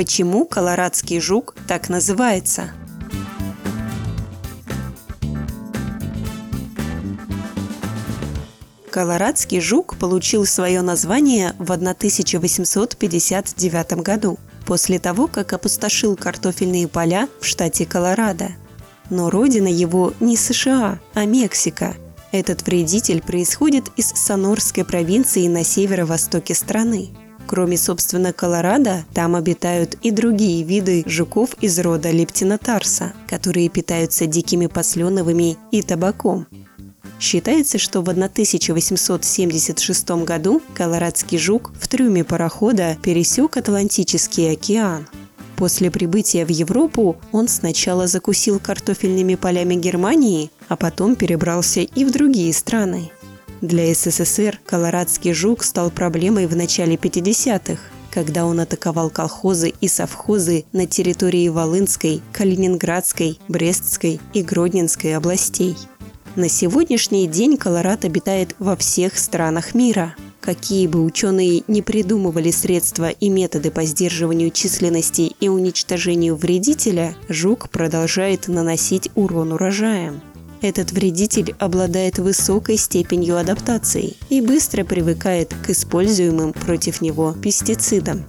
Почему колорадский жук так называется? Колорадский жук получил свое название в 1859 году, после того, как опустошил картофельные поля в штате Колорадо. Но родина его не США, а Мексика. Этот вредитель происходит из Сонорской провинции на северо-востоке страны. Кроме, собственно, Колорадо, там обитают и другие виды жуков из рода лептинотарса, которые питаются дикими посленовыми и табаком. Считается, что в 1876 году колорадский жук в трюме парохода пересек Атлантический океан. После прибытия в Европу он сначала закусил картофельными полями Германии, а потом перебрался и в другие страны. Для СССР колорадский жук стал проблемой в начале 50-х, когда он атаковал колхозы и совхозы на территории Волынской, Калининградской, Брестской и Гродненской областей – на сегодняшний день Колорад обитает во всех странах мира. Какие бы ученые не придумывали средства и методы по сдерживанию численности и уничтожению вредителя, жук продолжает наносить урон урожаям. Этот вредитель обладает высокой степенью адаптации и быстро привыкает к используемым против него пестицидам.